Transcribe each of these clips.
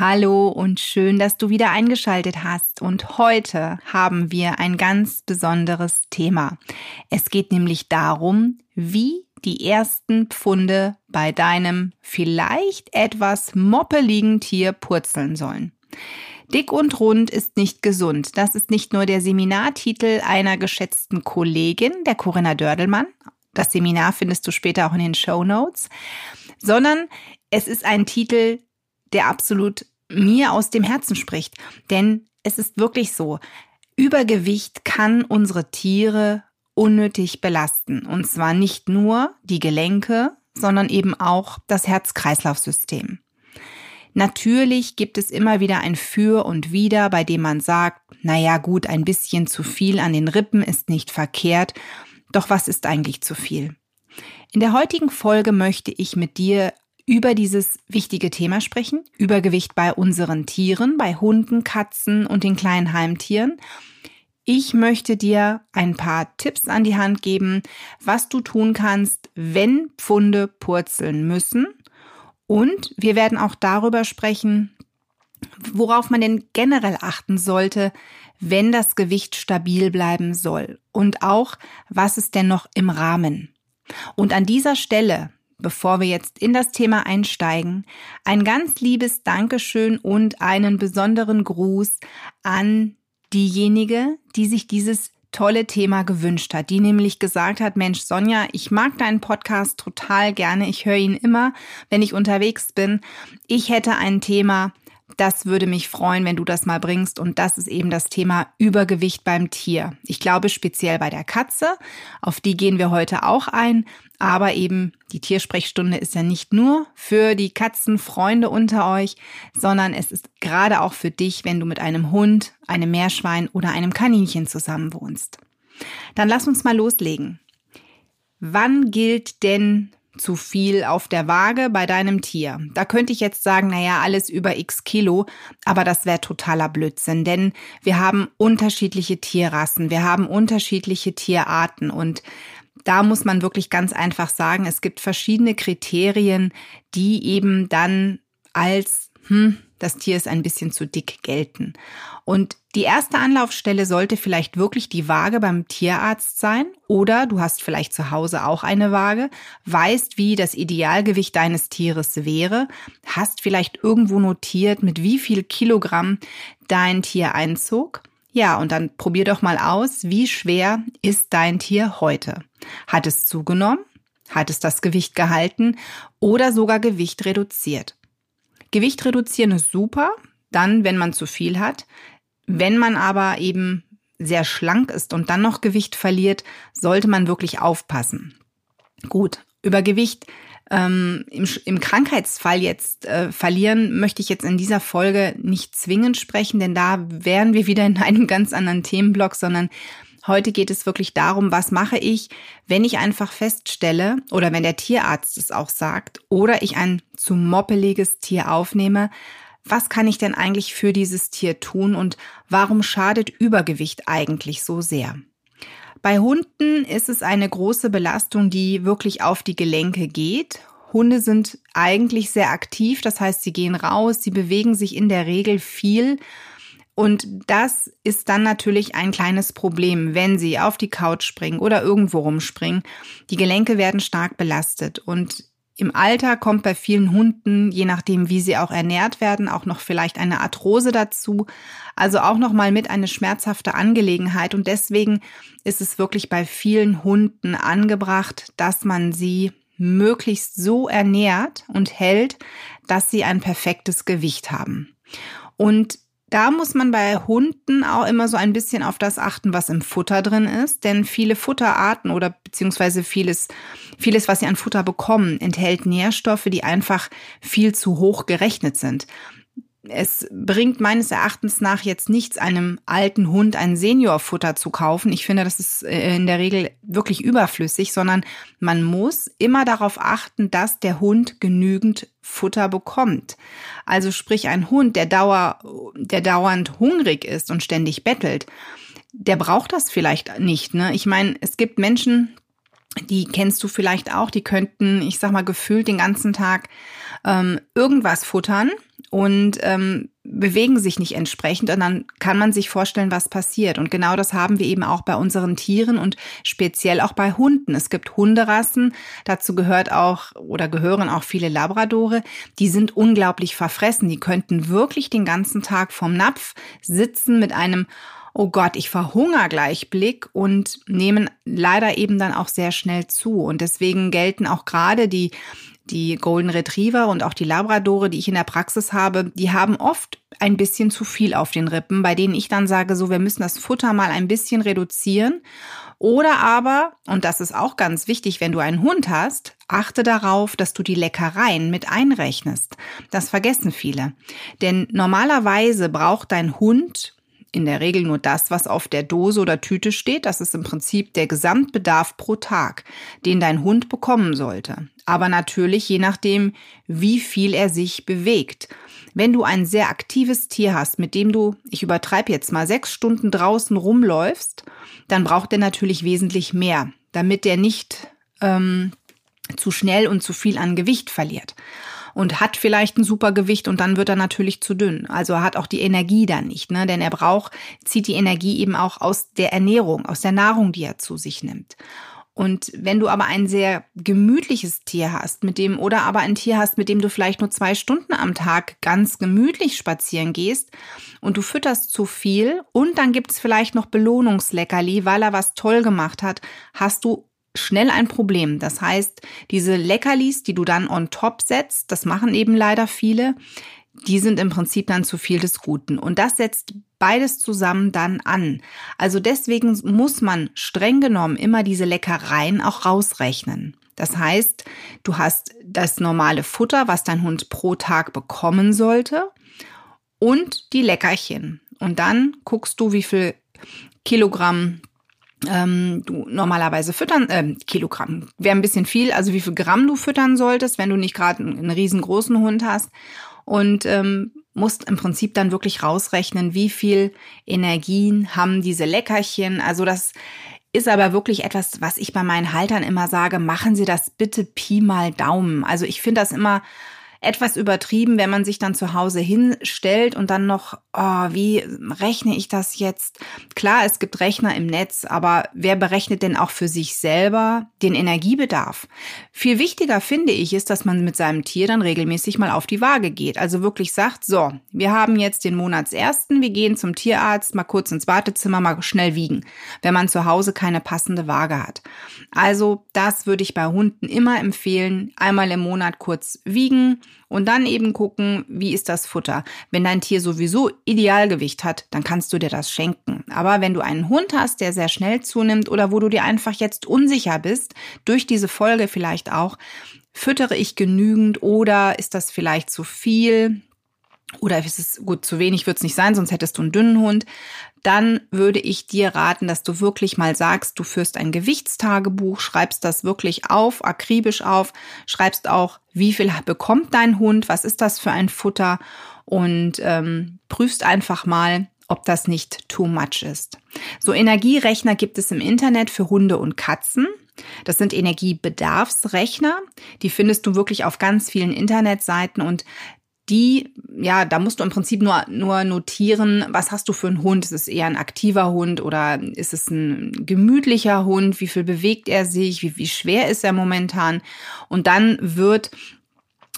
Hallo und schön, dass du wieder eingeschaltet hast. Und heute haben wir ein ganz besonderes Thema. Es geht nämlich darum, wie die ersten Pfunde bei deinem vielleicht etwas moppeligen Tier purzeln sollen. Dick und rund ist nicht gesund. Das ist nicht nur der Seminartitel einer geschätzten Kollegin, der Corinna Dördelmann. Das Seminar findest du später auch in den Show Notes, sondern es ist ein Titel, der absolut mir aus dem Herzen spricht. Denn es ist wirklich so, Übergewicht kann unsere Tiere unnötig belasten. Und zwar nicht nur die Gelenke, sondern eben auch das Herz-Kreislauf-System. Natürlich gibt es immer wieder ein Für und Wider, bei dem man sagt, naja gut, ein bisschen zu viel an den Rippen ist nicht verkehrt, doch was ist eigentlich zu viel? In der heutigen Folge möchte ich mit dir über dieses wichtige Thema sprechen, Übergewicht bei unseren Tieren, bei Hunden, Katzen und den kleinen Heimtieren. Ich möchte dir ein paar Tipps an die Hand geben, was du tun kannst, wenn Pfunde purzeln müssen. Und wir werden auch darüber sprechen, worauf man denn generell achten sollte, wenn das Gewicht stabil bleiben soll. Und auch, was ist denn noch im Rahmen. Und an dieser Stelle bevor wir jetzt in das Thema einsteigen, ein ganz liebes Dankeschön und einen besonderen Gruß an diejenige, die sich dieses tolle Thema gewünscht hat, die nämlich gesagt hat, Mensch, Sonja, ich mag deinen Podcast total gerne, ich höre ihn immer, wenn ich unterwegs bin. Ich hätte ein Thema, das würde mich freuen, wenn du das mal bringst. Und das ist eben das Thema Übergewicht beim Tier. Ich glaube speziell bei der Katze. Auf die gehen wir heute auch ein. Aber eben die Tiersprechstunde ist ja nicht nur für die Katzenfreunde unter euch, sondern es ist gerade auch für dich, wenn du mit einem Hund, einem Meerschwein oder einem Kaninchen zusammenwohnst. Dann lass uns mal loslegen. Wann gilt denn zu viel auf der Waage bei deinem Tier. Da könnte ich jetzt sagen, naja, alles über x Kilo, aber das wäre totaler Blödsinn, denn wir haben unterschiedliche Tierrassen, wir haben unterschiedliche Tierarten und da muss man wirklich ganz einfach sagen, es gibt verschiedene Kriterien, die eben dann als, hm, das Tier ist ein bisschen zu dick gelten. Und die erste Anlaufstelle sollte vielleicht wirklich die Waage beim Tierarzt sein oder du hast vielleicht zu Hause auch eine Waage, weißt, wie das Idealgewicht deines Tieres wäre, hast vielleicht irgendwo notiert, mit wie viel Kilogramm dein Tier einzog. Ja, und dann probier doch mal aus, wie schwer ist dein Tier heute? Hat es zugenommen? Hat es das Gewicht gehalten oder sogar Gewicht reduziert? Gewicht reduzieren ist super, dann, wenn man zu viel hat. Wenn man aber eben sehr schlank ist und dann noch Gewicht verliert, sollte man wirklich aufpassen. Gut, über Gewicht ähm, im, im Krankheitsfall jetzt äh, verlieren, möchte ich jetzt in dieser Folge nicht zwingend sprechen, denn da wären wir wieder in einem ganz anderen Themenblock, sondern Heute geht es wirklich darum, was mache ich, wenn ich einfach feststelle oder wenn der Tierarzt es auch sagt oder ich ein zu moppeliges Tier aufnehme, was kann ich denn eigentlich für dieses Tier tun und warum schadet Übergewicht eigentlich so sehr? Bei Hunden ist es eine große Belastung, die wirklich auf die Gelenke geht. Hunde sind eigentlich sehr aktiv, das heißt, sie gehen raus, sie bewegen sich in der Regel viel. Und das ist dann natürlich ein kleines Problem, wenn sie auf die Couch springen oder irgendwo rumspringen. Die Gelenke werden stark belastet und im Alter kommt bei vielen Hunden, je nachdem wie sie auch ernährt werden, auch noch vielleicht eine Arthrose dazu. Also auch noch mal mit eine schmerzhafte Angelegenheit und deswegen ist es wirklich bei vielen Hunden angebracht, dass man sie möglichst so ernährt und hält, dass sie ein perfektes Gewicht haben. Und da muss man bei Hunden auch immer so ein bisschen auf das achten, was im Futter drin ist, denn viele Futterarten oder beziehungsweise vieles, vieles, was sie an Futter bekommen, enthält Nährstoffe, die einfach viel zu hoch gerechnet sind. Es bringt meines Erachtens nach jetzt nichts, einem alten Hund ein Seniorfutter zu kaufen. Ich finde, das ist äh, in der Regel wirklich überflüssig, sondern man muss immer darauf achten, dass der Hund genügend Futter bekommt. Also sprich, ein Hund, der, dauer, der dauernd hungrig ist und ständig bettelt, der braucht das vielleicht nicht. Ne? Ich meine, es gibt Menschen, die kennst du vielleicht auch, die könnten, ich sag mal, gefühlt den ganzen Tag ähm, irgendwas futtern und ähm, bewegen sich nicht entsprechend und dann kann man sich vorstellen, was passiert. Und genau das haben wir eben auch bei unseren Tieren und speziell auch bei Hunden. Es gibt Hunderassen, dazu gehört auch oder gehören auch viele Labradore, die sind unglaublich verfressen. Die könnten wirklich den ganzen Tag vom Napf sitzen mit einem oh Gott, ich verhungere gleich Blick und nehmen leider eben dann auch sehr schnell zu. Und deswegen gelten auch gerade die die Golden Retriever und auch die Labradore, die ich in der Praxis habe, die haben oft ein bisschen zu viel auf den Rippen, bei denen ich dann sage, so, wir müssen das Futter mal ein bisschen reduzieren. Oder aber, und das ist auch ganz wichtig, wenn du einen Hund hast, achte darauf, dass du die Leckereien mit einrechnest. Das vergessen viele. Denn normalerweise braucht dein Hund in der Regel nur das, was auf der Dose oder Tüte steht. Das ist im Prinzip der Gesamtbedarf pro Tag, den dein Hund bekommen sollte. Aber natürlich je nachdem, wie viel er sich bewegt. Wenn du ein sehr aktives Tier hast, mit dem du, ich übertreibe jetzt mal, sechs Stunden draußen rumläufst, dann braucht er natürlich wesentlich mehr, damit er nicht ähm, zu schnell und zu viel an Gewicht verliert und hat vielleicht ein super Gewicht und dann wird er natürlich zu dünn. Also er hat auch die Energie dann nicht, ne? Denn er braucht, zieht die Energie eben auch aus der Ernährung, aus der Nahrung, die er zu sich nimmt. Und wenn du aber ein sehr gemütliches Tier hast, mit dem oder aber ein Tier hast, mit dem du vielleicht nur zwei Stunden am Tag ganz gemütlich spazieren gehst und du fütterst zu viel und dann gibt's vielleicht noch Belohnungsleckerli, weil er was toll gemacht hat, hast du schnell ein Problem. Das heißt, diese Leckerlis, die du dann on top setzt, das machen eben leider viele, die sind im Prinzip dann zu viel des Guten. Und das setzt beides zusammen dann an. Also deswegen muss man streng genommen immer diese Leckereien auch rausrechnen. Das heißt, du hast das normale Futter, was dein Hund pro Tag bekommen sollte und die Leckerchen. Und dann guckst du, wie viel Kilogramm ähm, du normalerweise füttern, äh, Kilogramm, wäre ein bisschen viel, also wie viel Gramm du füttern solltest, wenn du nicht gerade einen, riesengroßen Hund hast. Und ähm, musst im Prinzip dann wirklich rausrechnen, wie viel Energien haben diese Leckerchen. Also das ist aber wirklich etwas, was ich bei meinen Haltern immer sage, machen Sie das bitte Pi mal Daumen. Also ich finde das immer etwas übertrieben, wenn man sich dann zu Hause hinstellt und dann noch, oh, wie rechne ich das jetzt? Klar, es gibt Rechner im Netz, aber wer berechnet denn auch für sich selber den Energiebedarf? Viel wichtiger finde ich ist, dass man mit seinem Tier dann regelmäßig mal auf die Waage geht. Also wirklich sagt, so, wir haben jetzt den Monatsersten, wir gehen zum Tierarzt, mal kurz ins Wartezimmer, mal schnell wiegen, wenn man zu Hause keine passende Waage hat. Also das würde ich bei Hunden immer empfehlen, einmal im Monat kurz wiegen und dann eben gucken, wie ist das Futter. Wenn dein Tier sowieso Idealgewicht hat, dann kannst du dir das schenken. Aber wenn du einen Hund hast, der sehr schnell zunimmt oder wo du dir einfach jetzt unsicher bist, durch diese Folge vielleicht auch, füttere ich genügend oder ist das vielleicht zu viel? Oder ist es gut, zu wenig wird es nicht sein, sonst hättest du einen dünnen Hund dann würde ich dir raten, dass du wirklich mal sagst, du führst ein Gewichtstagebuch, schreibst das wirklich auf, akribisch auf, schreibst auch, wie viel bekommt dein Hund, was ist das für ein Futter und ähm, prüfst einfach mal, ob das nicht too much ist. So Energierechner gibt es im Internet für Hunde und Katzen. Das sind Energiebedarfsrechner. Die findest du wirklich auf ganz vielen Internetseiten und die, ja, da musst du im Prinzip nur, nur notieren, was hast du für einen Hund? Ist es eher ein aktiver Hund oder ist es ein gemütlicher Hund? Wie viel bewegt er sich? Wie, wie schwer ist er momentan? Und dann wird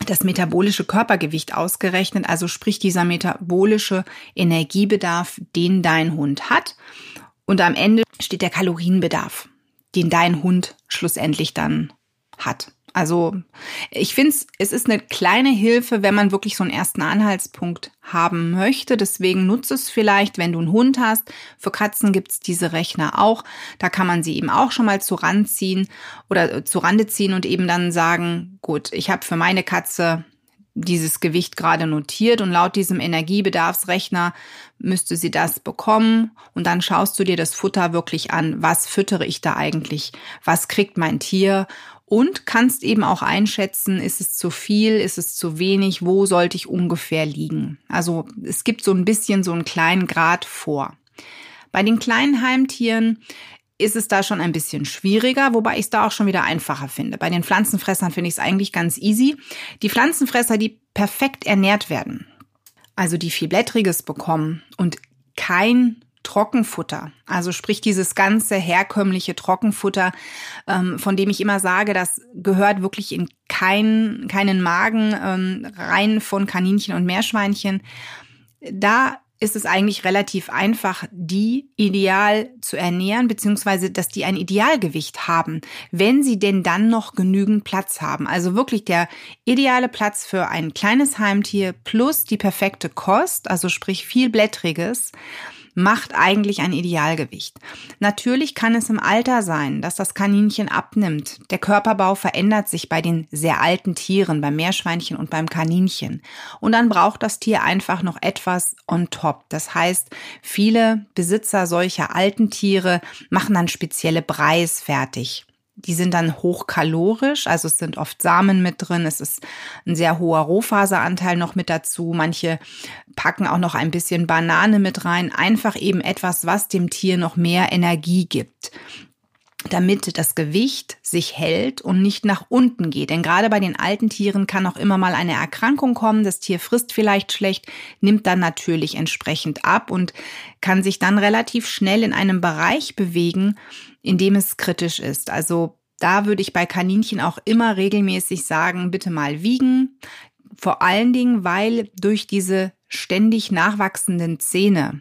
das metabolische Körpergewicht ausgerechnet, also sprich dieser metabolische Energiebedarf, den dein Hund hat. Und am Ende steht der Kalorienbedarf, den dein Hund schlussendlich dann hat. Also ich finde es ist eine kleine Hilfe, wenn man wirklich so einen ersten Anhaltspunkt haben möchte. Deswegen nutze es vielleicht, wenn du einen Hund hast. Für Katzen gibt's diese Rechner auch. Da kann man sie eben auch schon mal zu Rand oder zu Rande ziehen und eben dann sagen, gut, ich habe für meine Katze dieses Gewicht gerade notiert und laut diesem Energiebedarfsrechner müsste sie das bekommen und dann schaust du dir das Futter wirklich an, was füttere ich da eigentlich, was kriegt mein Tier und kannst eben auch einschätzen, ist es zu viel, ist es zu wenig, wo sollte ich ungefähr liegen. Also es gibt so ein bisschen so einen kleinen Grad vor. Bei den kleinen Heimtieren ist es da schon ein bisschen schwieriger, wobei ich es da auch schon wieder einfacher finde. Bei den Pflanzenfressern finde ich es eigentlich ganz easy. Die Pflanzenfresser, die perfekt ernährt werden, also die viel Blättriges bekommen und kein Trockenfutter, also sprich dieses ganze herkömmliche Trockenfutter, ähm, von dem ich immer sage, das gehört wirklich in kein, keinen Magen ähm, rein von Kaninchen und Meerschweinchen. Da ist es eigentlich relativ einfach, die ideal zu ernähren, beziehungsweise dass die ein Idealgewicht haben, wenn sie denn dann noch genügend Platz haben. Also wirklich der ideale Platz für ein kleines Heimtier plus die perfekte Kost, also sprich viel Blättriges macht eigentlich ein Idealgewicht. Natürlich kann es im Alter sein, dass das Kaninchen abnimmt. Der Körperbau verändert sich bei den sehr alten Tieren, beim Meerschweinchen und beim Kaninchen. Und dann braucht das Tier einfach noch etwas on top. Das heißt, viele Besitzer solcher alten Tiere machen dann spezielle Breis fertig. Die sind dann hochkalorisch, also es sind oft Samen mit drin, es ist ein sehr hoher Rohfaseranteil noch mit dazu. Manche packen auch noch ein bisschen Banane mit rein, einfach eben etwas, was dem Tier noch mehr Energie gibt damit das Gewicht sich hält und nicht nach unten geht. Denn gerade bei den alten Tieren kann auch immer mal eine Erkrankung kommen. Das Tier frisst vielleicht schlecht, nimmt dann natürlich entsprechend ab und kann sich dann relativ schnell in einem Bereich bewegen, in dem es kritisch ist. Also da würde ich bei Kaninchen auch immer regelmäßig sagen, bitte mal wiegen. Vor allen Dingen, weil durch diese ständig nachwachsenden Zähne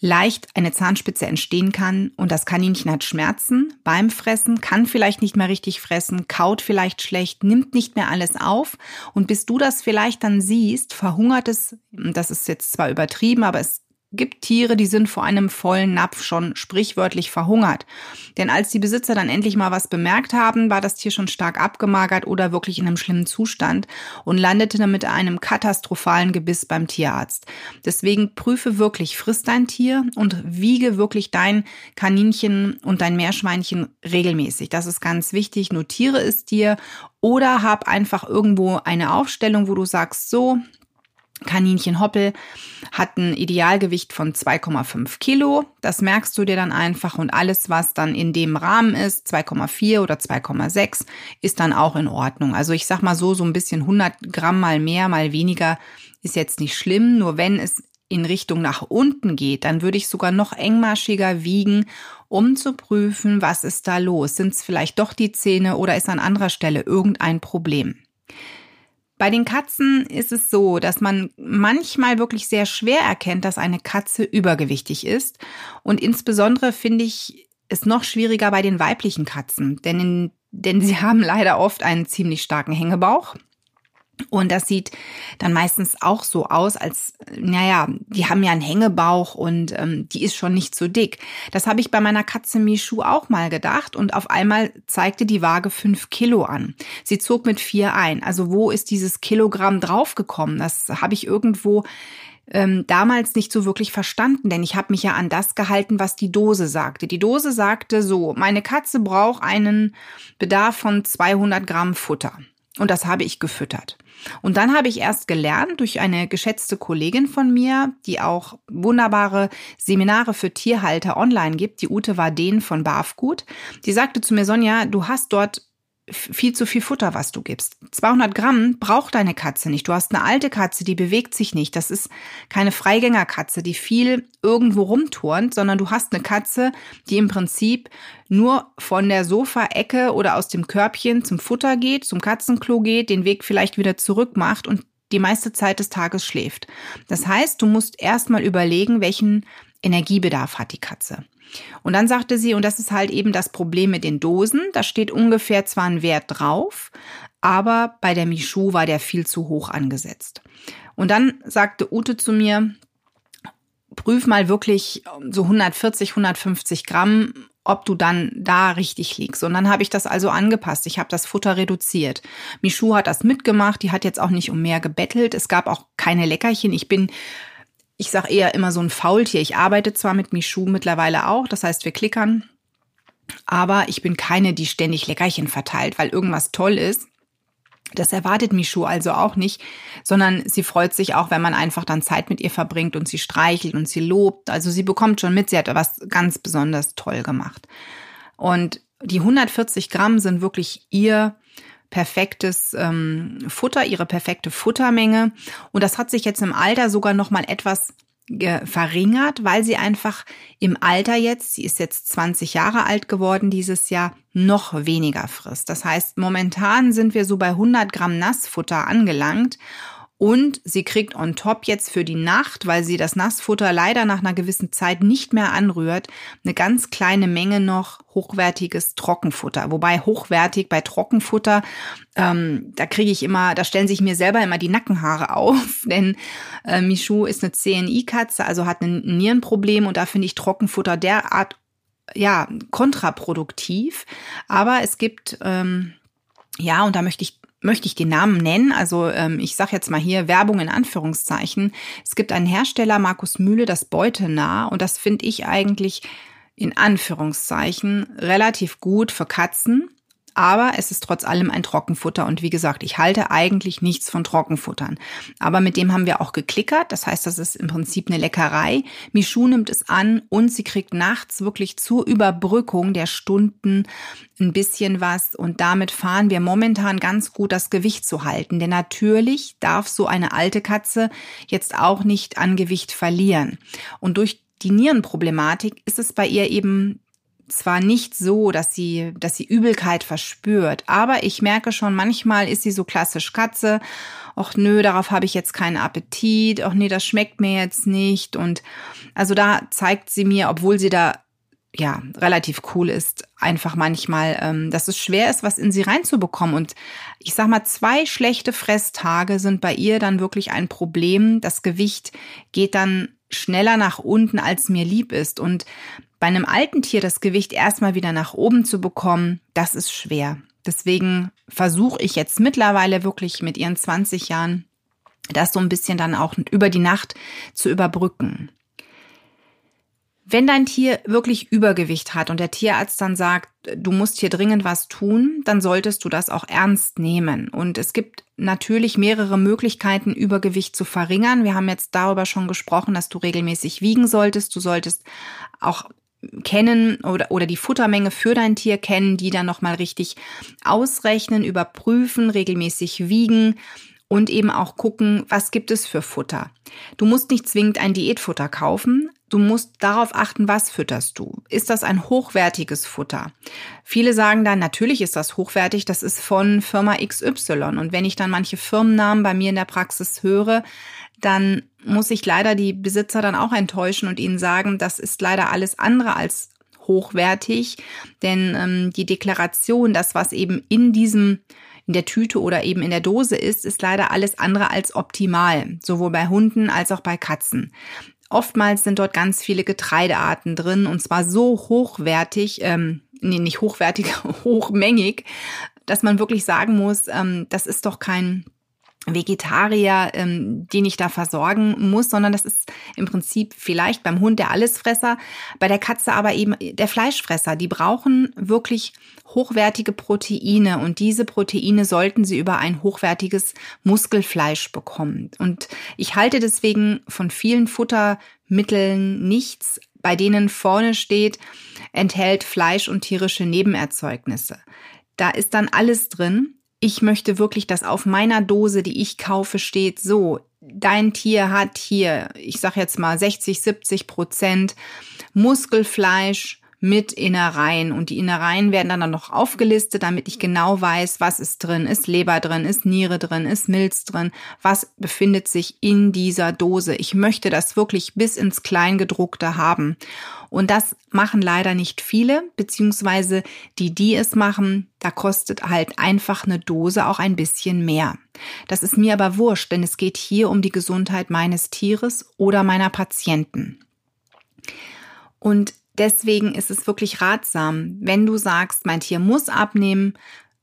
leicht eine Zahnspitze entstehen kann und das Kaninchen hat Schmerzen beim Fressen, kann vielleicht nicht mehr richtig fressen, kaut vielleicht schlecht, nimmt nicht mehr alles auf und bis du das vielleicht dann siehst, verhungert es, das ist jetzt zwar übertrieben, aber es gibt Tiere, die sind vor einem vollen Napf schon sprichwörtlich verhungert. Denn als die Besitzer dann endlich mal was bemerkt haben, war das Tier schon stark abgemagert oder wirklich in einem schlimmen Zustand und landete dann mit einem katastrophalen Gebiss beim Tierarzt. Deswegen prüfe wirklich, frisst dein Tier und wiege wirklich dein Kaninchen und dein Meerschweinchen regelmäßig. Das ist ganz wichtig. Notiere es dir oder hab einfach irgendwo eine Aufstellung, wo du sagst, so, Kaninchen Hoppel hat ein Idealgewicht von 2,5 Kilo. Das merkst du dir dann einfach und alles, was dann in dem Rahmen ist, 2,4 oder 2,6, ist dann auch in Ordnung. Also ich sag mal so, so ein bisschen 100 Gramm mal mehr, mal weniger ist jetzt nicht schlimm. Nur wenn es in Richtung nach unten geht, dann würde ich sogar noch engmaschiger wiegen, um zu prüfen, was ist da los. Sind es vielleicht doch die Zähne oder ist an anderer Stelle irgendein Problem? Bei den Katzen ist es so, dass man manchmal wirklich sehr schwer erkennt, dass eine Katze übergewichtig ist. Und insbesondere finde ich es noch schwieriger bei den weiblichen Katzen, denn, in, denn sie haben leider oft einen ziemlich starken Hängebauch. Und das sieht dann meistens auch so aus, als, naja, die haben ja einen Hängebauch und ähm, die ist schon nicht so dick. Das habe ich bei meiner Katze Michu auch mal gedacht und auf einmal zeigte die Waage fünf Kilo an. Sie zog mit vier ein. Also wo ist dieses Kilogramm draufgekommen? Das habe ich irgendwo ähm, damals nicht so wirklich verstanden, denn ich habe mich ja an das gehalten, was die Dose sagte. Die Dose sagte so, meine Katze braucht einen Bedarf von 200 Gramm Futter. Und das habe ich gefüttert. Und dann habe ich erst gelernt durch eine geschätzte Kollegin von mir, die auch wunderbare Seminare für Tierhalter online gibt, die Ute Warden von Barfgut. Die sagte zu mir, Sonja, du hast dort viel zu viel Futter, was du gibst. 200 Gramm braucht deine Katze nicht. Du hast eine alte Katze, die bewegt sich nicht. Das ist keine Freigängerkatze, die viel irgendwo rumturnt, sondern du hast eine Katze, die im Prinzip nur von der Sofaecke oder aus dem Körbchen zum Futter geht, zum Katzenklo geht, den Weg vielleicht wieder zurück macht und die meiste Zeit des Tages schläft. Das heißt, du musst erstmal überlegen, welchen Energiebedarf hat die Katze. Und dann sagte sie, und das ist halt eben das Problem mit den Dosen, da steht ungefähr zwar ein Wert drauf, aber bei der Michu war der viel zu hoch angesetzt. Und dann sagte Ute zu mir, prüf mal wirklich so 140, 150 Gramm ob du dann da richtig liegst. Und dann habe ich das also angepasst. Ich habe das Futter reduziert. Michu hat das mitgemacht. Die hat jetzt auch nicht um mehr gebettelt. Es gab auch keine Leckerchen. Ich bin ich sage eher immer so ein Faultier. Ich arbeite zwar mit Michu mittlerweile auch, das heißt, wir klickern, aber ich bin keine, die ständig Leckerchen verteilt, weil irgendwas toll ist. Das erwartet Michu also auch nicht, sondern sie freut sich auch, wenn man einfach dann Zeit mit ihr verbringt und sie streichelt und sie lobt. Also sie bekommt schon mit, sie hat was ganz besonders toll gemacht. Und die 140 Gramm sind wirklich ihr perfektes ähm, Futter, ihre perfekte Futtermenge. Und das hat sich jetzt im Alter sogar noch mal etwas verringert, weil sie einfach im Alter jetzt, sie ist jetzt 20 Jahre alt geworden dieses Jahr, noch weniger frisst. Das heißt, momentan sind wir so bei 100 Gramm Nassfutter angelangt und sie kriegt on top jetzt für die Nacht, weil sie das Nassfutter leider nach einer gewissen Zeit nicht mehr anrührt, eine ganz kleine Menge noch hochwertiges Trockenfutter. Wobei hochwertig bei Trockenfutter, ähm, da kriege ich immer, da stellen sich mir selber immer die Nackenhaare auf, denn äh, Michu ist eine CNI-Katze, also hat ein Nierenproblem und da finde ich Trockenfutter derart ja kontraproduktiv. Aber es gibt ähm, ja, und da möchte ich möchte ich den Namen nennen. Also ähm, ich sage jetzt mal hier Werbung in Anführungszeichen. Es gibt einen Hersteller, Markus Mühle, das Beutenah. Und das finde ich eigentlich in Anführungszeichen relativ gut für Katzen aber es ist trotz allem ein Trockenfutter und wie gesagt, ich halte eigentlich nichts von Trockenfuttern. Aber mit dem haben wir auch geklickert, das heißt, das ist im Prinzip eine Leckerei. Michu nimmt es an und sie kriegt nachts wirklich zur Überbrückung der Stunden ein bisschen was und damit fahren wir momentan ganz gut das Gewicht zu halten. Denn natürlich darf so eine alte Katze jetzt auch nicht an Gewicht verlieren. Und durch die Nierenproblematik ist es bei ihr eben zwar nicht so, dass sie, dass sie Übelkeit verspürt, aber ich merke schon, manchmal ist sie so klassisch Katze. Och nö, darauf habe ich jetzt keinen Appetit. Och nee, das schmeckt mir jetzt nicht. Und also da zeigt sie mir, obwohl sie da ja relativ cool ist, einfach manchmal, ähm, dass es schwer ist, was in sie reinzubekommen. Und ich sag mal, zwei schlechte Fresstage sind bei ihr dann wirklich ein Problem. Das Gewicht geht dann schneller nach unten, als mir lieb ist. Und bei einem alten Tier das Gewicht erstmal wieder nach oben zu bekommen, das ist schwer. Deswegen versuche ich jetzt mittlerweile wirklich mit ihren 20 Jahren das so ein bisschen dann auch über die Nacht zu überbrücken. Wenn dein Tier wirklich Übergewicht hat und der Tierarzt dann sagt, du musst hier dringend was tun, dann solltest du das auch ernst nehmen. Und es gibt natürlich mehrere Möglichkeiten, Übergewicht zu verringern. Wir haben jetzt darüber schon gesprochen, dass du regelmäßig wiegen solltest. Du solltest auch kennen oder, oder die Futtermenge für dein Tier kennen, die dann nochmal richtig ausrechnen, überprüfen, regelmäßig wiegen und eben auch gucken, was gibt es für Futter. Du musst nicht zwingend ein Diätfutter kaufen. Du musst darauf achten, was fütterst du. Ist das ein hochwertiges Futter? Viele sagen dann, natürlich ist das hochwertig, das ist von Firma XY. Und wenn ich dann manche Firmennamen bei mir in der Praxis höre, dann muss ich leider die Besitzer dann auch enttäuschen und ihnen sagen, das ist leider alles andere als hochwertig, denn ähm, die Deklaration, das was eben in diesem in der Tüte oder eben in der Dose ist, ist leider alles andere als optimal, sowohl bei Hunden als auch bei Katzen. Oftmals sind dort ganz viele Getreidearten drin und zwar so hochwertig, ähm, nee, nicht hochwertig, hochmängig, dass man wirklich sagen muss, ähm, das ist doch kein Vegetarier, ähm, den ich da versorgen muss, sondern das ist im Prinzip vielleicht beim Hund der Allesfresser, bei der Katze aber eben der Fleischfresser. Die brauchen wirklich hochwertige Proteine und diese Proteine sollten sie über ein hochwertiges Muskelfleisch bekommen. Und ich halte deswegen von vielen Futtermitteln nichts, bei denen vorne steht, enthält Fleisch und tierische Nebenerzeugnisse. Da ist dann alles drin ich möchte wirklich, dass auf meiner Dose, die ich kaufe, steht so, dein Tier hat hier, ich sag jetzt mal 60, 70 Prozent Muskelfleisch, mit Innereien. Und die Innereien werden dann noch aufgelistet, damit ich genau weiß, was ist drin. Ist Leber drin, ist Niere drin, ist Milz drin, was befindet sich in dieser Dose. Ich möchte das wirklich bis ins Kleingedruckte haben. Und das machen leider nicht viele, beziehungsweise die, die es machen, da kostet halt einfach eine Dose auch ein bisschen mehr. Das ist mir aber wurscht, denn es geht hier um die Gesundheit meines Tieres oder meiner Patienten. Und deswegen ist es wirklich ratsam, wenn du sagst, mein Tier muss abnehmen,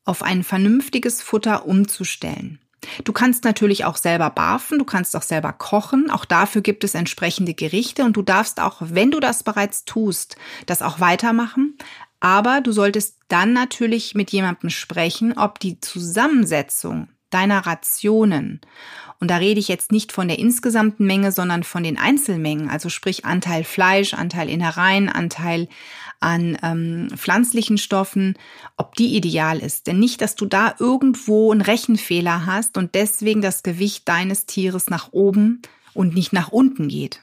auf ein vernünftiges Futter umzustellen. Du kannst natürlich auch selber barfen, du kannst auch selber kochen, auch dafür gibt es entsprechende Gerichte und du darfst auch, wenn du das bereits tust, das auch weitermachen. Aber du solltest dann natürlich mit jemandem sprechen, ob die Zusammensetzung deiner Rationen und da rede ich jetzt nicht von der insgesamten Menge, sondern von den Einzelmengen, also sprich Anteil Fleisch, Anteil Innereien, Anteil an ähm, pflanzlichen Stoffen, ob die ideal ist. Denn nicht, dass du da irgendwo einen Rechenfehler hast und deswegen das Gewicht deines Tieres nach oben und nicht nach unten geht.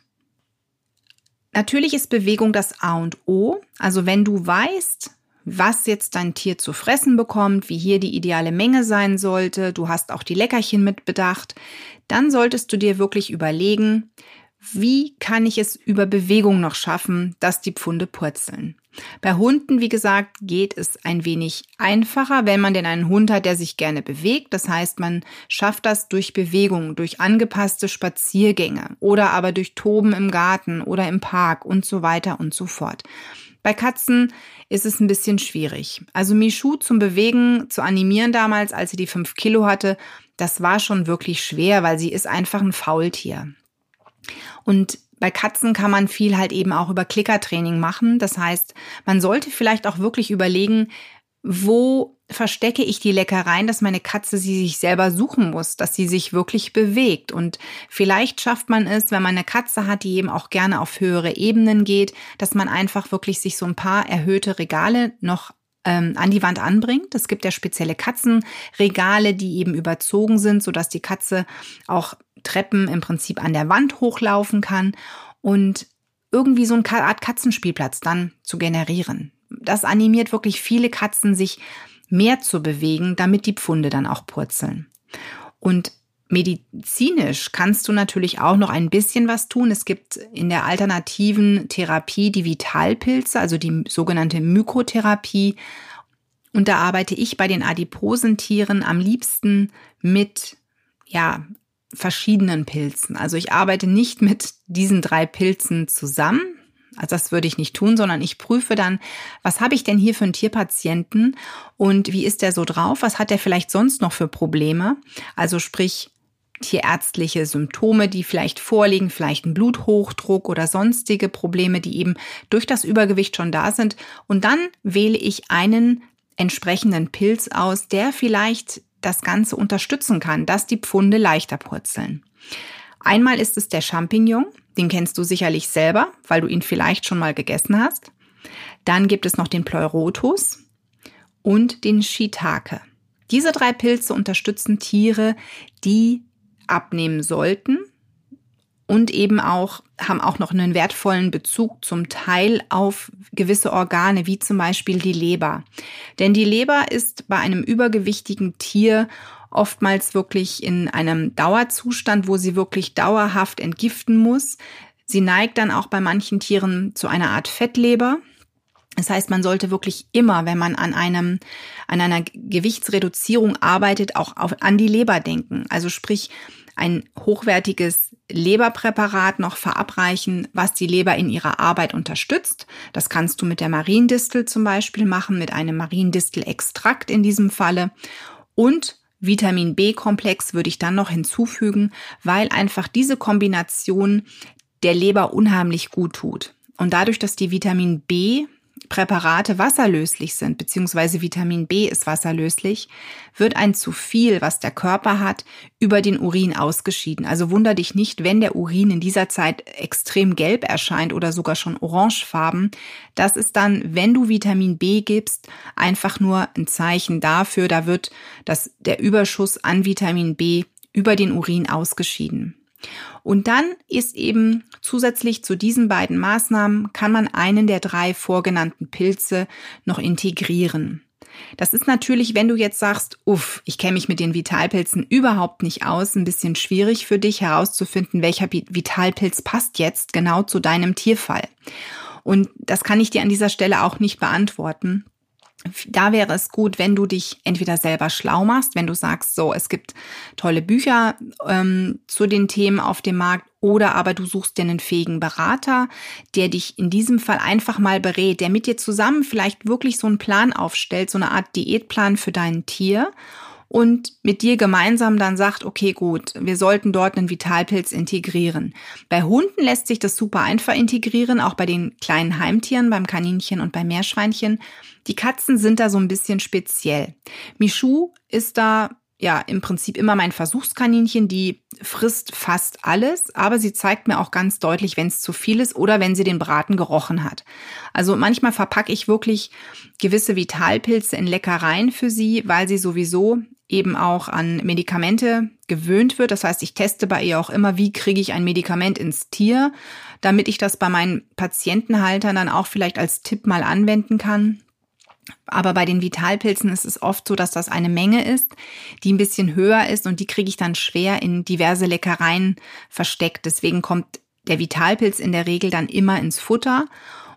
Natürlich ist Bewegung das A und O. Also wenn du weißt, was jetzt dein Tier zu fressen bekommt, wie hier die ideale Menge sein sollte, du hast auch die Leckerchen mit bedacht, dann solltest du dir wirklich überlegen, wie kann ich es über Bewegung noch schaffen, dass die Pfunde purzeln. Bei Hunden, wie gesagt, geht es ein wenig einfacher, wenn man denn einen Hund hat, der sich gerne bewegt. Das heißt, man schafft das durch Bewegung, durch angepasste Spaziergänge oder aber durch Toben im Garten oder im Park und so weiter und so fort. Bei Katzen ist es ein bisschen schwierig. Also Michu zum Bewegen zu animieren damals, als sie die fünf Kilo hatte, das war schon wirklich schwer, weil sie ist einfach ein Faultier. Und bei Katzen kann man viel halt eben auch über Klickertraining machen. Das heißt, man sollte vielleicht auch wirklich überlegen, wo verstecke ich die Leckereien, dass meine Katze sie sich selber suchen muss, dass sie sich wirklich bewegt. Und vielleicht schafft man es, wenn man eine Katze hat, die eben auch gerne auf höhere Ebenen geht, dass man einfach wirklich sich so ein paar erhöhte Regale noch ähm, an die Wand anbringt. Es gibt ja spezielle Katzenregale, die eben überzogen sind, sodass die Katze auch Treppen im Prinzip an der Wand hochlaufen kann und irgendwie so eine Art Katzenspielplatz dann zu generieren. Das animiert wirklich viele Katzen, sich mehr zu bewegen, damit die Pfunde dann auch purzeln. Und medizinisch kannst du natürlich auch noch ein bisschen was tun. Es gibt in der alternativen Therapie die Vitalpilze, also die sogenannte Mykotherapie. Und da arbeite ich bei den Adiposentieren am liebsten mit, ja, verschiedenen Pilzen. Also ich arbeite nicht mit diesen drei Pilzen zusammen, also das würde ich nicht tun, sondern ich prüfe dann, was habe ich denn hier für einen Tierpatienten und wie ist der so drauf? Was hat der vielleicht sonst noch für Probleme? Also sprich tierärztliche Symptome, die vielleicht vorliegen, vielleicht ein Bluthochdruck oder sonstige Probleme, die eben durch das Übergewicht schon da sind. Und dann wähle ich einen entsprechenden Pilz aus, der vielleicht das Ganze unterstützen kann, dass die Pfunde leichter purzeln. Einmal ist es der Champignon, den kennst du sicherlich selber, weil du ihn vielleicht schon mal gegessen hast. Dann gibt es noch den Pleurotus und den Shiitake. Diese drei Pilze unterstützen Tiere, die abnehmen sollten und eben auch haben auch noch einen wertvollen Bezug zum Teil auf gewisse Organe, wie zum Beispiel die Leber. Denn die Leber ist bei einem übergewichtigen Tier oftmals wirklich in einem Dauerzustand, wo sie wirklich dauerhaft entgiften muss. Sie neigt dann auch bei manchen Tieren zu einer Art Fettleber. Das heißt, man sollte wirklich immer, wenn man an einem, an einer Gewichtsreduzierung arbeitet, auch auf, an die Leber denken. Also sprich, ein hochwertiges Leberpräparat noch verabreichen, was die Leber in ihrer Arbeit unterstützt. Das kannst du mit der Mariendistel zum Beispiel machen, mit einem Mariendistel-Extrakt in diesem Falle. Und Vitamin B-Komplex würde ich dann noch hinzufügen, weil einfach diese Kombination der Leber unheimlich gut tut. Und dadurch, dass die Vitamin B Präparate wasserlöslich sind, beziehungsweise Vitamin B ist wasserlöslich, wird ein zu viel, was der Körper hat, über den Urin ausgeschieden. Also wunder dich nicht, wenn der Urin in dieser Zeit extrem gelb erscheint oder sogar schon orangefarben. Das ist dann, wenn du Vitamin B gibst, einfach nur ein Zeichen dafür, da wird das, der Überschuss an Vitamin B über den Urin ausgeschieden. Und dann ist eben zusätzlich zu diesen beiden Maßnahmen kann man einen der drei vorgenannten Pilze noch integrieren. Das ist natürlich, wenn du jetzt sagst, uff, ich kenne mich mit den Vitalpilzen überhaupt nicht aus, ein bisschen schwierig für dich herauszufinden, welcher Vitalpilz passt jetzt genau zu deinem Tierfall. Und das kann ich dir an dieser Stelle auch nicht beantworten da wäre es gut, wenn du dich entweder selber schlau machst, wenn du sagst, so, es gibt tolle Bücher ähm, zu den Themen auf dem Markt, oder aber du suchst dir einen fähigen Berater, der dich in diesem Fall einfach mal berät, der mit dir zusammen vielleicht wirklich so einen Plan aufstellt, so eine Art Diätplan für dein Tier und mit dir gemeinsam dann sagt, okay, gut, wir sollten dort einen Vitalpilz integrieren. Bei Hunden lässt sich das super einfach integrieren, auch bei den kleinen Heimtieren, beim Kaninchen und beim Meerschweinchen. Die Katzen sind da so ein bisschen speziell. Michu ist da ja im Prinzip immer mein Versuchskaninchen, die frisst fast alles, aber sie zeigt mir auch ganz deutlich, wenn es zu viel ist oder wenn sie den Braten gerochen hat. Also manchmal verpacke ich wirklich gewisse Vitalpilze in Leckereien für sie, weil sie sowieso eben auch an Medikamente gewöhnt wird. Das heißt, ich teste bei ihr auch immer, wie kriege ich ein Medikament ins Tier, damit ich das bei meinen Patientenhaltern dann auch vielleicht als Tipp mal anwenden kann. Aber bei den Vitalpilzen ist es oft so, dass das eine Menge ist, die ein bisschen höher ist und die kriege ich dann schwer in diverse Leckereien versteckt. Deswegen kommt der Vitalpilz in der Regel dann immer ins Futter.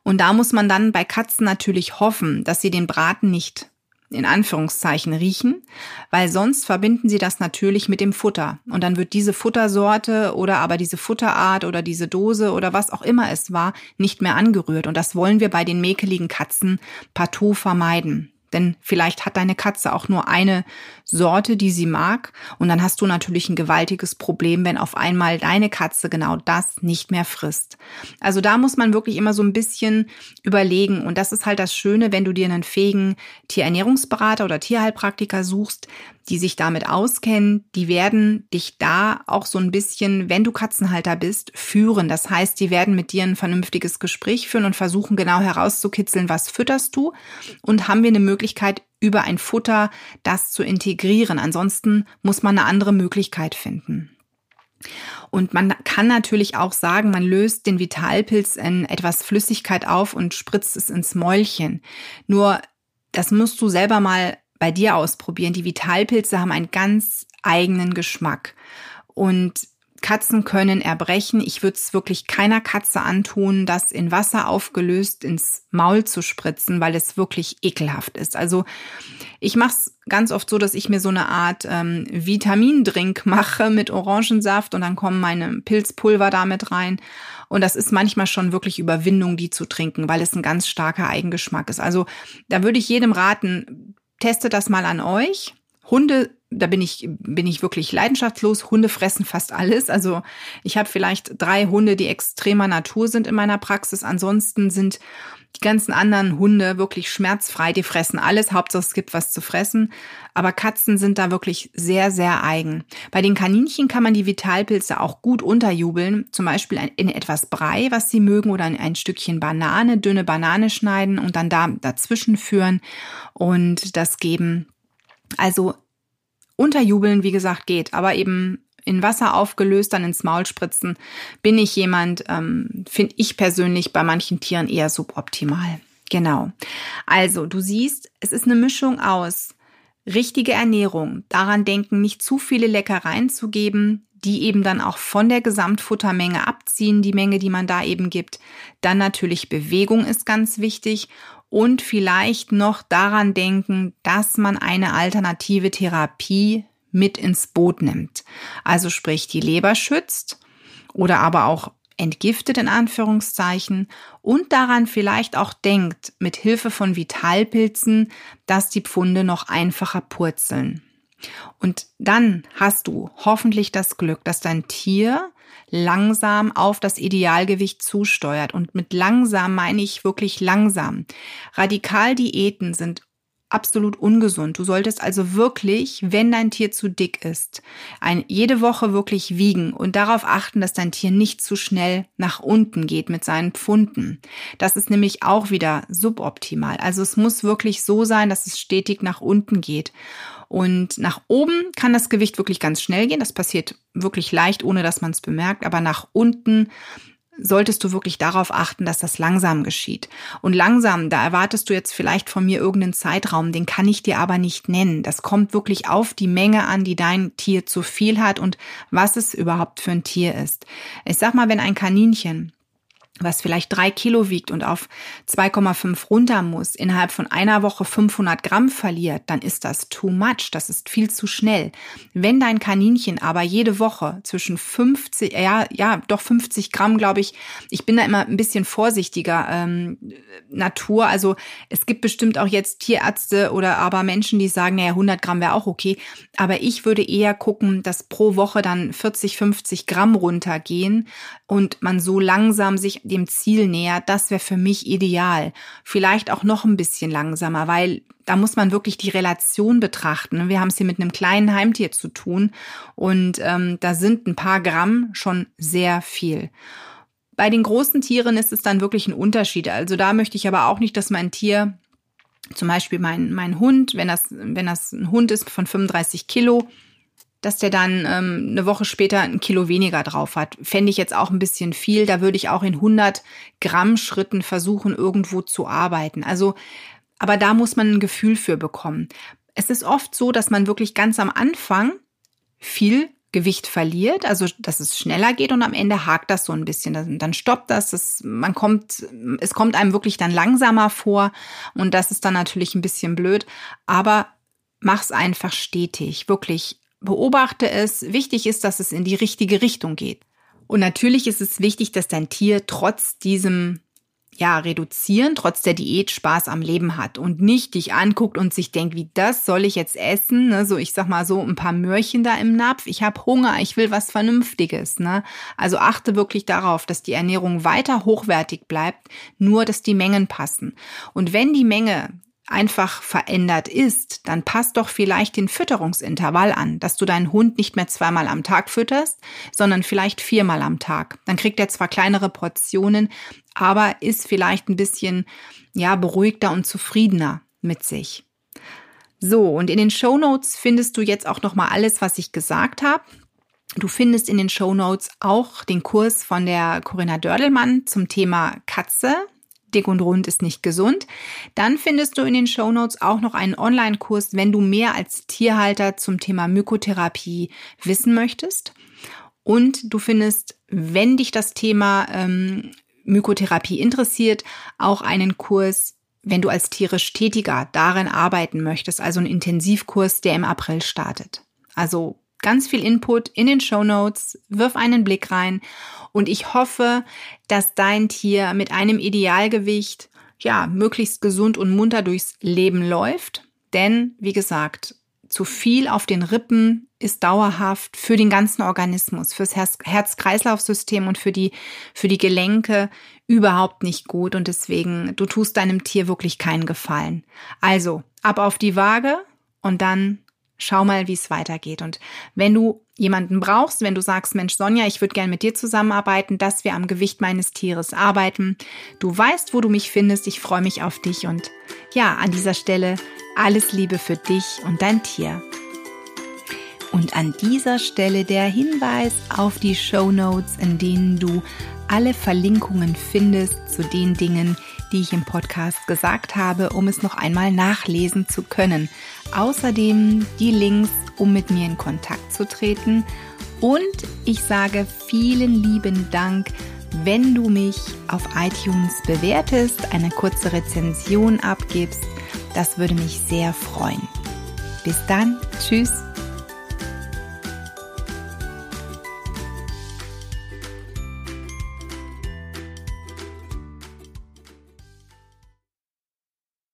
Und da muss man dann bei Katzen natürlich hoffen, dass sie den Braten nicht in Anführungszeichen riechen, weil sonst verbinden sie das natürlich mit dem Futter. Und dann wird diese Futtersorte oder aber diese Futterart oder diese Dose oder was auch immer es war, nicht mehr angerührt. Und das wollen wir bei den mäkeligen Katzen partout vermeiden. Denn vielleicht hat deine Katze auch nur eine Sorte, die sie mag. Und dann hast du natürlich ein gewaltiges Problem, wenn auf einmal deine Katze genau das nicht mehr frisst. Also da muss man wirklich immer so ein bisschen überlegen. Und das ist halt das Schöne, wenn du dir einen fähigen Tierernährungsberater oder Tierheilpraktiker suchst, die sich damit auskennen, die werden dich da auch so ein bisschen, wenn du Katzenhalter bist, führen. Das heißt, die werden mit dir ein vernünftiges Gespräch führen und versuchen genau herauszukitzeln, was fütterst du und haben wir eine Möglichkeit, über ein Futter das zu integrieren. Ansonsten muss man eine andere Möglichkeit finden. Und man kann natürlich auch sagen, man löst den Vitalpilz in etwas Flüssigkeit auf und spritzt es ins Mäulchen. Nur das musst du selber mal bei dir ausprobieren. Die Vitalpilze haben einen ganz eigenen Geschmack. Und Katzen können erbrechen. Ich würde es wirklich keiner Katze antun, das in Wasser aufgelöst ins Maul zu spritzen, weil es wirklich ekelhaft ist. Also ich mache es ganz oft so, dass ich mir so eine Art ähm, Vitamindrink mache mit Orangensaft und dann kommen meine Pilzpulver damit rein. Und das ist manchmal schon wirklich Überwindung, die zu trinken, weil es ein ganz starker Eigengeschmack ist. Also da würde ich jedem raten, testet das mal an euch. Hunde, da bin ich, bin ich wirklich leidenschaftslos. Hunde fressen fast alles. Also ich habe vielleicht drei Hunde, die extremer Natur sind in meiner Praxis. Ansonsten sind die ganzen anderen Hunde wirklich schmerzfrei. Die fressen alles. Hauptsache es gibt was zu fressen. Aber Katzen sind da wirklich sehr, sehr eigen. Bei den Kaninchen kann man die Vitalpilze auch gut unterjubeln. Zum Beispiel in etwas Brei, was sie mögen, oder in ein Stückchen Banane, dünne Banane schneiden und dann da dazwischen führen und das geben. Also unterjubeln, wie gesagt, geht, aber eben in Wasser aufgelöst, dann ins Maul spritzen, bin ich jemand, ähm, finde ich persönlich bei manchen Tieren eher suboptimal. Genau. Also, du siehst, es ist eine Mischung aus richtige Ernährung, daran denken, nicht zu viele Leckereien zu geben, die eben dann auch von der Gesamtfuttermenge abziehen, die Menge, die man da eben gibt. Dann natürlich Bewegung ist ganz wichtig und vielleicht noch daran denken, dass man eine alternative Therapie mit ins Boot nimmt. Also sprich, die Leber schützt oder aber auch entgiftet in Anführungszeichen und daran vielleicht auch denkt, mit Hilfe von Vitalpilzen, dass die Pfunde noch einfacher purzeln. Und dann hast du hoffentlich das Glück, dass dein Tier langsam auf das Idealgewicht zusteuert. Und mit langsam meine ich wirklich langsam. Radikaldiäten sind absolut ungesund. Du solltest also wirklich, wenn dein Tier zu dick ist, ein, jede Woche wirklich wiegen und darauf achten, dass dein Tier nicht zu schnell nach unten geht mit seinen Pfunden. Das ist nämlich auch wieder suboptimal. Also es muss wirklich so sein, dass es stetig nach unten geht. Und nach oben kann das Gewicht wirklich ganz schnell gehen. Das passiert wirklich leicht, ohne dass man es bemerkt. Aber nach unten solltest du wirklich darauf achten, dass das langsam geschieht. Und langsam, da erwartest du jetzt vielleicht von mir irgendeinen Zeitraum, den kann ich dir aber nicht nennen. Das kommt wirklich auf die Menge an, die dein Tier zu viel hat und was es überhaupt für ein Tier ist. Ich sag mal, wenn ein Kaninchen was vielleicht drei Kilo wiegt und auf 2,5 runter muss, innerhalb von einer Woche 500 Gramm verliert, dann ist das too much. Das ist viel zu schnell. Wenn dein Kaninchen aber jede Woche zwischen 50, ja, ja, doch 50 Gramm, glaube ich, ich bin da immer ein bisschen vorsichtiger ähm, Natur. Also es gibt bestimmt auch jetzt Tierärzte oder aber Menschen, die sagen, naja, 100 Gramm wäre auch okay. Aber ich würde eher gucken, dass pro Woche dann 40, 50 Gramm runtergehen und man so langsam sich dem Ziel nähert, das wäre für mich ideal. Vielleicht auch noch ein bisschen langsamer, weil da muss man wirklich die Relation betrachten. Wir haben es hier mit einem kleinen Heimtier zu tun und ähm, da sind ein paar Gramm schon sehr viel. Bei den großen Tieren ist es dann wirklich ein Unterschied. Also da möchte ich aber auch nicht, dass mein Tier, zum Beispiel mein, mein Hund, wenn das, wenn das ein Hund ist von 35 Kilo, dass der dann ähm, eine Woche später ein Kilo weniger drauf hat. Fände ich jetzt auch ein bisschen viel. Da würde ich auch in 100 Gramm Schritten versuchen, irgendwo zu arbeiten. Also, aber da muss man ein Gefühl für bekommen. Es ist oft so, dass man wirklich ganz am Anfang viel Gewicht verliert, also dass es schneller geht und am Ende hakt das so ein bisschen. Dann, stoppt das, das, man kommt, es kommt einem wirklich dann langsamer vor und das ist dann natürlich ein bisschen blöd, aber mach's einfach stetig, wirklich beobachte es. Wichtig ist, dass es in die richtige Richtung geht. Und natürlich ist es wichtig, dass dein Tier trotz diesem ja, reduzieren, trotz der Diät Spaß am Leben hat und nicht dich anguckt und sich denkt, wie das soll ich jetzt essen? Ne? So, ich sag mal so, ein paar Möhrchen da im Napf. Ich habe Hunger, ich will was Vernünftiges. Ne? Also achte wirklich darauf, dass die Ernährung weiter hochwertig bleibt, nur dass die Mengen passen. Und wenn die Menge einfach verändert ist, dann passt doch vielleicht den Fütterungsintervall an, dass du deinen Hund nicht mehr zweimal am Tag fütterst, sondern vielleicht viermal am Tag. Dann kriegt er zwar kleinere Portionen, aber ist vielleicht ein bisschen, ja, beruhigter und zufriedener mit sich. So, und in den Show Notes findest du jetzt auch nochmal alles, was ich gesagt habe. Du findest in den Show Notes auch den Kurs von der Corinna Dördelmann zum Thema Katze, dick und rund ist nicht gesund. Dann findest du in den Show Notes auch noch einen Online-Kurs, wenn du mehr als Tierhalter zum Thema Mykotherapie wissen möchtest. Und du findest, wenn dich das Thema ähm, Mykotherapie interessiert, auch einen Kurs, wenn du als tierisch Tätiger darin arbeiten möchtest, also einen Intensivkurs, der im April startet. Also ganz viel Input in den Show Notes, wirf einen Blick rein und ich hoffe, dass dein Tier mit einem Idealgewicht ja möglichst gesund und munter durchs Leben läuft. Denn, wie gesagt, zu viel auf den Rippen ist dauerhaft für den ganzen Organismus, fürs Herz-Kreislauf-System und für die, für die Gelenke überhaupt nicht gut. Und deswegen, du tust deinem Tier wirklich keinen Gefallen. Also, ab auf die Waage und dann schau mal, wie es weitergeht. Und wenn du jemanden brauchst, wenn du sagst, Mensch, Sonja, ich würde gerne mit dir zusammenarbeiten, dass wir am Gewicht meines Tieres arbeiten, du weißt, wo du mich findest. Ich freue mich auf dich und ja, an dieser Stelle alles Liebe für dich und dein Tier. Und an dieser Stelle der Hinweis auf die Show Notes, in denen du alle Verlinkungen findest zu den Dingen, die ich im Podcast gesagt habe, um es noch einmal nachlesen zu können. Außerdem die Links, um mit mir in Kontakt zu treten. Und ich sage vielen lieben Dank, wenn du mich auf iTunes bewertest, eine kurze Rezension abgibst. Das würde mich sehr freuen. Bis dann, tschüss.